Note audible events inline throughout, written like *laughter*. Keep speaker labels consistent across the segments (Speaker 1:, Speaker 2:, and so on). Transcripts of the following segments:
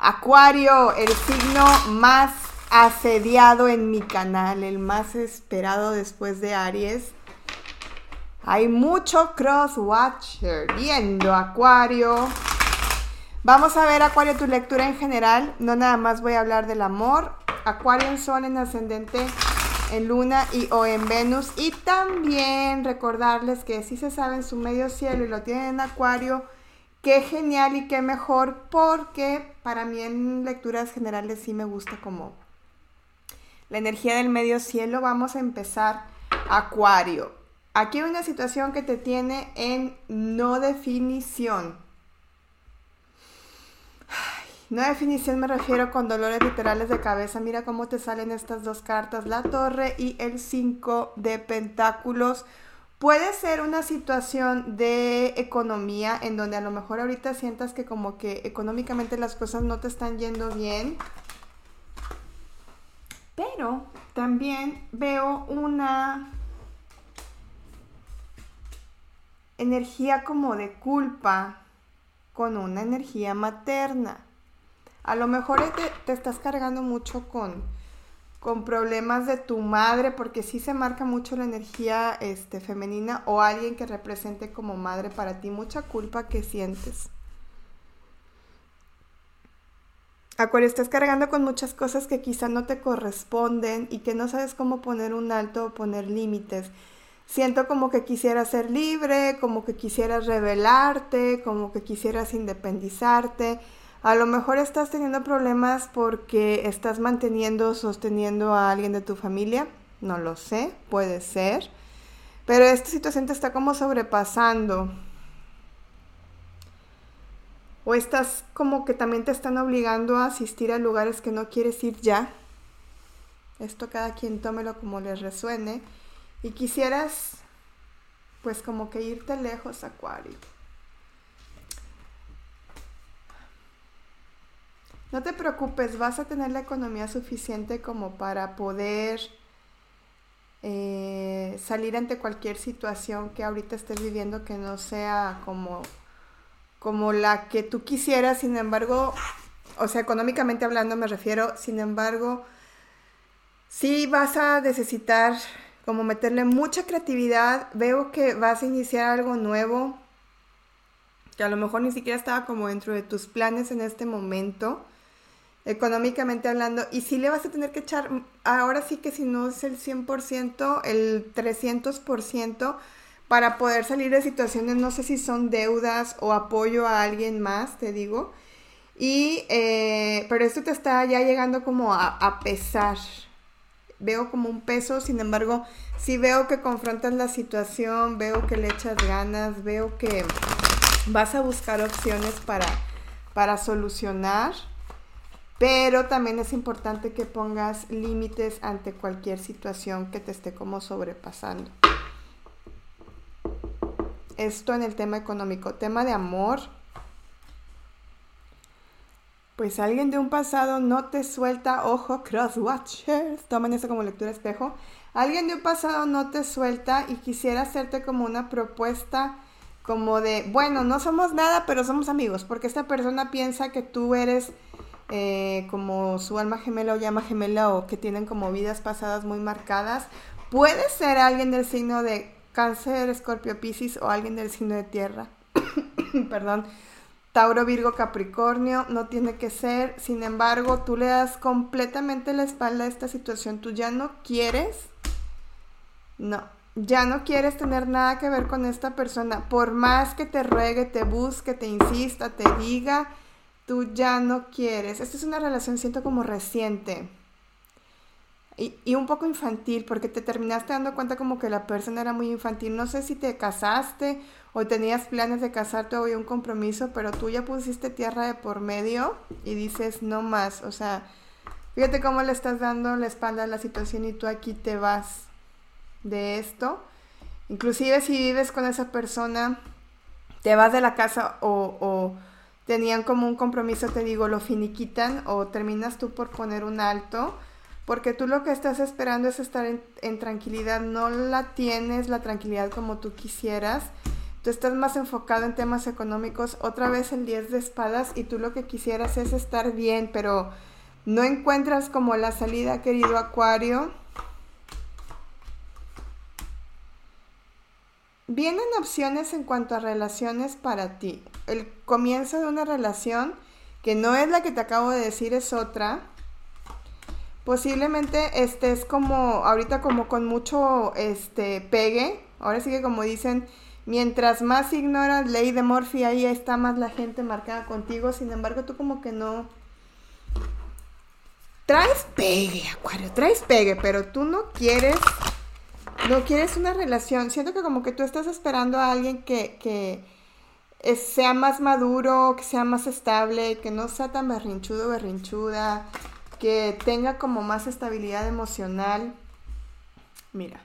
Speaker 1: Acuario, el signo más asediado en mi canal, el más esperado después de Aries. Hay mucho cross-watcher viendo Acuario. Vamos a ver, Acuario, tu lectura en general. No nada más voy a hablar del amor. Acuario en Sol, en ascendente, en Luna y o en Venus. Y también recordarles que si se sabe en su medio cielo y lo tienen en Acuario, qué genial y qué mejor, porque para mí en lecturas generales sí me gusta como la energía del medio cielo. Vamos a empezar Acuario. Aquí hay una situación que te tiene en no definición. no definición me refiero con dolores literales de cabeza. Mira cómo te salen estas dos cartas, la torre y el 5 de pentáculos. Puede ser una situación de economía en donde a lo mejor ahorita sientas que como que económicamente las cosas no te están yendo bien. Pero también veo una energía como de culpa con una energía materna. A lo mejor te, estás cargando mucho con, con problemas de tu madre, porque sí se marca mucho la energía este, femenina o alguien que represente como madre para ti, mucha culpa que sientes. Acuario, estás cargando con muchas cosas que quizá no te corresponden y que no sabes cómo poner un alto o poner límites. Siento como que quisieras ser libre, como que quisieras revelarte, como que quisieras independizarte. A lo mejor estás teniendo problemas porque estás manteniendo, sosteniendo a alguien de tu familia. No lo sé, puede ser. Pero esta situación te está como sobrepasando. O estás como que también te están obligando a asistir a lugares que no quieres ir ya. Esto cada quien tómelo como les resuene y quisieras pues como que irte lejos, Acuario. No te preocupes, vas a tener la economía suficiente como para poder eh, salir ante cualquier situación que ahorita estés viviendo que no sea como, como la que tú quisieras, sin embargo, o sea, económicamente hablando me refiero, sin embargo, sí vas a necesitar como meterle mucha creatividad. Veo que vas a iniciar algo nuevo, que a lo mejor ni siquiera estaba como dentro de tus planes en este momento, económicamente hablando, y sí le vas a tener que echar, ahora sí que si no es el 100%, el 300%, para poder salir de situaciones, no sé si son deudas o apoyo a alguien más, te digo. Y, eh, pero esto te está ya llegando como a, pesar, veo como un peso, sin embargo, sí veo que confrontas la situación, veo que le echas ganas, veo que vas a buscar opciones para, para solucionar, pero también es importante que pongas límites ante cualquier situación que te esté como sobrepasando. Esto en el tema económico, tema de amor, pues alguien de un pasado no te suelta, ojo, crosswatchers, tomen eso como lectura espejo. Alguien de un pasado no te suelta y quisiera hacerte como una propuesta como de, bueno, no somos nada, pero somos amigos, porque esta persona piensa que tú eres eh, como su alma gemela o llama gemela o que tienen como vidas pasadas muy marcadas. Puede ser alguien del signo de cáncer, escorpio, piscis o alguien del signo de tierra. *coughs* Perdón Tauro, Virgo, Capricornio, no tiene que ser. Sin embargo, tú le das completamente la espalda a esta situación. Tú ya no quieres, no, ya no quieres tener nada que ver con esta persona. Por más que te ruegue, te busque, te insista, te diga, tú ya no quieres. Esta es una relación, siento como reciente. Y, y, un poco infantil, porque te terminaste dando cuenta como que la persona era muy infantil. No sé si te casaste o tenías planes de casarte o un compromiso, pero tú ya pusiste tierra de por medio y dices no más, o sea, fíjate cómo le estás dando la espalda a la situación y tú aquí te vas de esto. Inclusive si vives con esa persona, te vas de la casa o, o tenían como un compromiso, te digo, lo finiquitan o terminas tú por poner un alto, porque tú lo que estás esperando es estar en, tranquilidad, no la tienes la tranquilidad como tú quisieras tú estás más enfocado en temas económicos, otra vez el 10 de espadas y tú lo que quisieras es estar bien, pero no encuentras como la salida, querido Acuario. Vienen opciones en cuanto a relaciones para ti. El comienzo de una relación, que no es la que te acabo de decir, es otra. Posiblemente estés como, ahorita como con mucho este, pegue. Ahora sí que como dicen, mientras más ignoras ley de Morphy, ahí está más la gente marcada contigo. Sin embargo, tú como que no... Traes pegue, Acuario, traes pegue, pero tú no quieres no quieres una relación. Siento que como que tú estás esperando a alguien que, que sea más maduro, que sea más estable, que no sea tan berrinchudo berrinchuda, que tenga como más estabilidad emocional. Mira,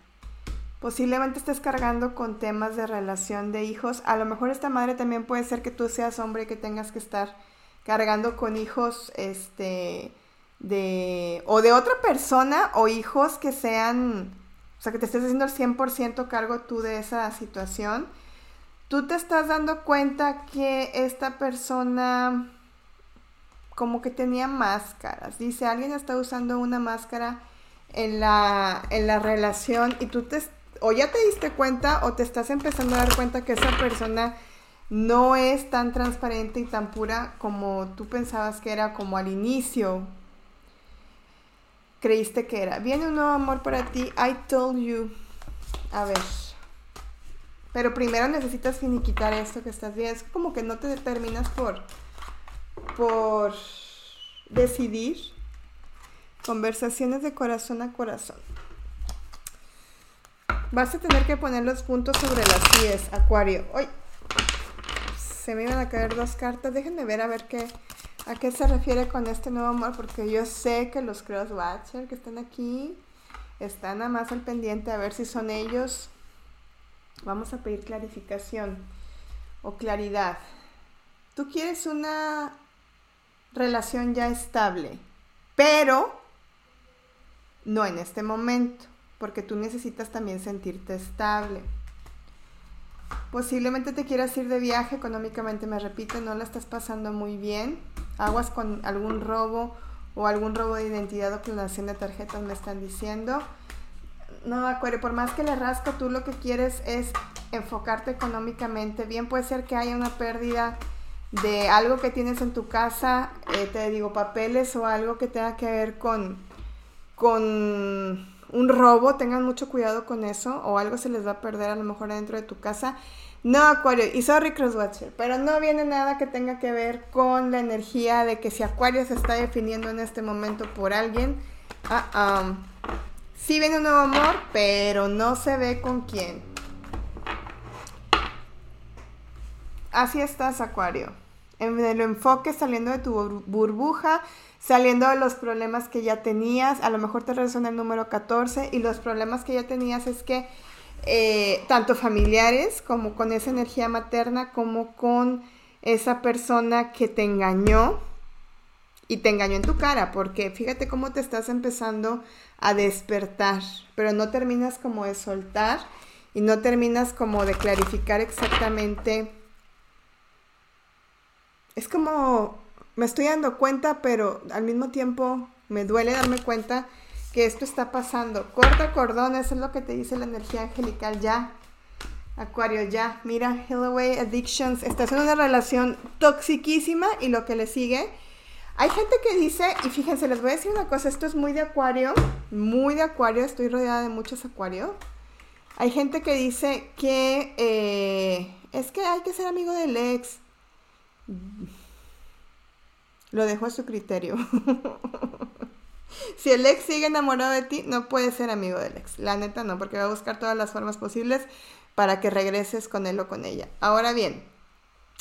Speaker 1: posiblemente estés cargando con temas de relación de hijos. A lo mejor esta madre también puede ser que tú seas hombre y que tengas que estar cargando con hijos, este, de, o de otra persona o hijos que sean o sea, que te estés haciendo el 100% cargo tú de esa situación, tú te estás dando cuenta que esta persona como que tenía máscaras. Dice, alguien está usando una máscara en la, en la relación y tú te, o ya te diste cuenta o te estás empezando a dar cuenta que esa persona no es tan transparente y tan pura como tú pensabas que era como al inicio creíste que era. Viene un nuevo amor para ti. I told you. A ver. Pero primero necesitas finiquitar esto que estás viendo. Es como que no te determinas por. por decidir. Conversaciones de corazón a corazón. Vas a tener que poner los puntos sobre las 10, Acuario. ¡Ay! Se me iban a caer dos cartas. Déjenme ver a ver qué, ¿A qué se refiere con este nuevo amor? Porque yo sé que los crosswatchers que están aquí están nada más al pendiente a ver si son ellos. Vamos a pedir clarificación o claridad. Tú quieres una relación ya estable, pero no en este momento, porque tú necesitas también sentirte estable. Posiblemente te quieras ir de viaje económicamente, me repito, no la estás pasando muy bien Aguas con algún robo o algún robo de identidad o clonación de tarjetas me están diciendo. No, acuerdo, por más que le rasco, tú lo que quieres es enfocarte económicamente. Bien puede ser que haya una pérdida de algo que tienes en tu casa, eh, te digo, papeles o algo que tenga que ver con, con un robo, tengan mucho cuidado con eso, o algo se les va a perder a lo mejor dentro de tu casa. No, Acuario, y sorry Crosswatcher, pero no viene nada que tenga que ver con la energía de que si Acuario se está definiendo en este momento por alguien, uh sí viene un nuevo amor, pero no se ve con quién. Así estás, Acuario. En el enfoque saliendo de tu burbuja, saliendo de los problemas que ya tenías, a lo mejor te resuena el número 14 y los problemas que ya tenías es que eh, tanto familiares como con esa energía materna, como con esa persona que te engañó y te engañó en tu cara, porque fíjate cómo te estás empezando a despertar, pero no terminas como de soltar y no terminas como de clarificar exactamente. Es como, me estoy dando cuenta, pero al mismo tiempo me duele darme cuenta que esto está pasando. Corta cordón, eso es lo que te dice la energía angelical ya. Acuario, ya. Mira, Away Addictions. Estás en una relación toxiquísima y lo que le sigue. Hay gente que dice, y fíjense, les voy a decir una cosa, esto es muy de acuario, muy de acuario, estoy rodeada de muchos acuarios. Hay gente que dice que eh, es que hay que ser amigo del ex. Lo dejo a su criterio. *laughs* si el ex sigue enamorado de ti, no puedes ser amigo del ex. La neta no, porque va a buscar todas las formas posibles para que regreses con él o con ella. Ahora bien,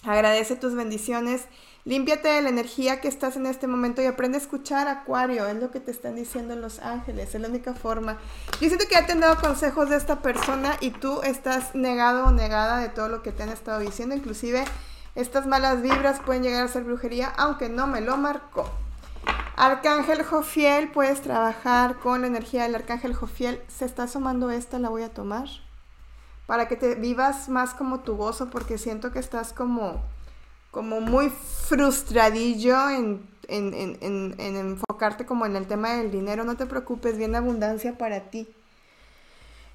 Speaker 1: agradece tus bendiciones, límpiate de la energía que estás en este momento y aprende a escuchar, Acuario, es lo que te están diciendo los ángeles, es la única forma. Yo siento que ya te han dado consejos de esta persona y tú estás negado o negada de todo lo que te han estado diciendo, inclusive estas malas vibras pueden llegar a ser brujería, aunque no me lo marcó. Arcángel Jofiel, puedes trabajar con la energía del Arcángel Jofiel. Se está asomando esta, la voy a tomar. para que te vivas más como tu gozo, porque siento que estás como, como muy frustradillo en, en, enfocarte como en el tema del dinero. No te preocupes, viene abundancia para ti.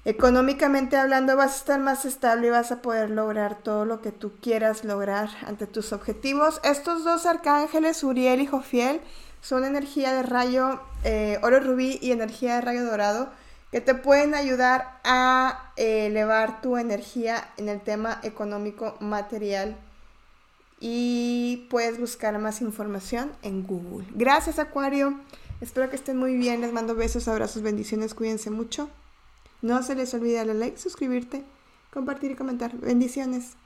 Speaker 1: Económicamente hablando vas a estar más estable y vas a poder lograr todo lo que tú quieras lograr ante tus objetivos. Estos dos arcángeles, Uriel y Jofiel, son energía de rayo eh, oro rubí y energía de rayo dorado que te pueden ayudar a eh, elevar tu energía en el tema económico material y puedes buscar más información en Google. Gracias Acuario, espero que estén muy bien, les mando besos, abrazos, bendiciones, cuídense mucho. No se les olvide darle like, suscribirte, compartir y comentar. Bendiciones.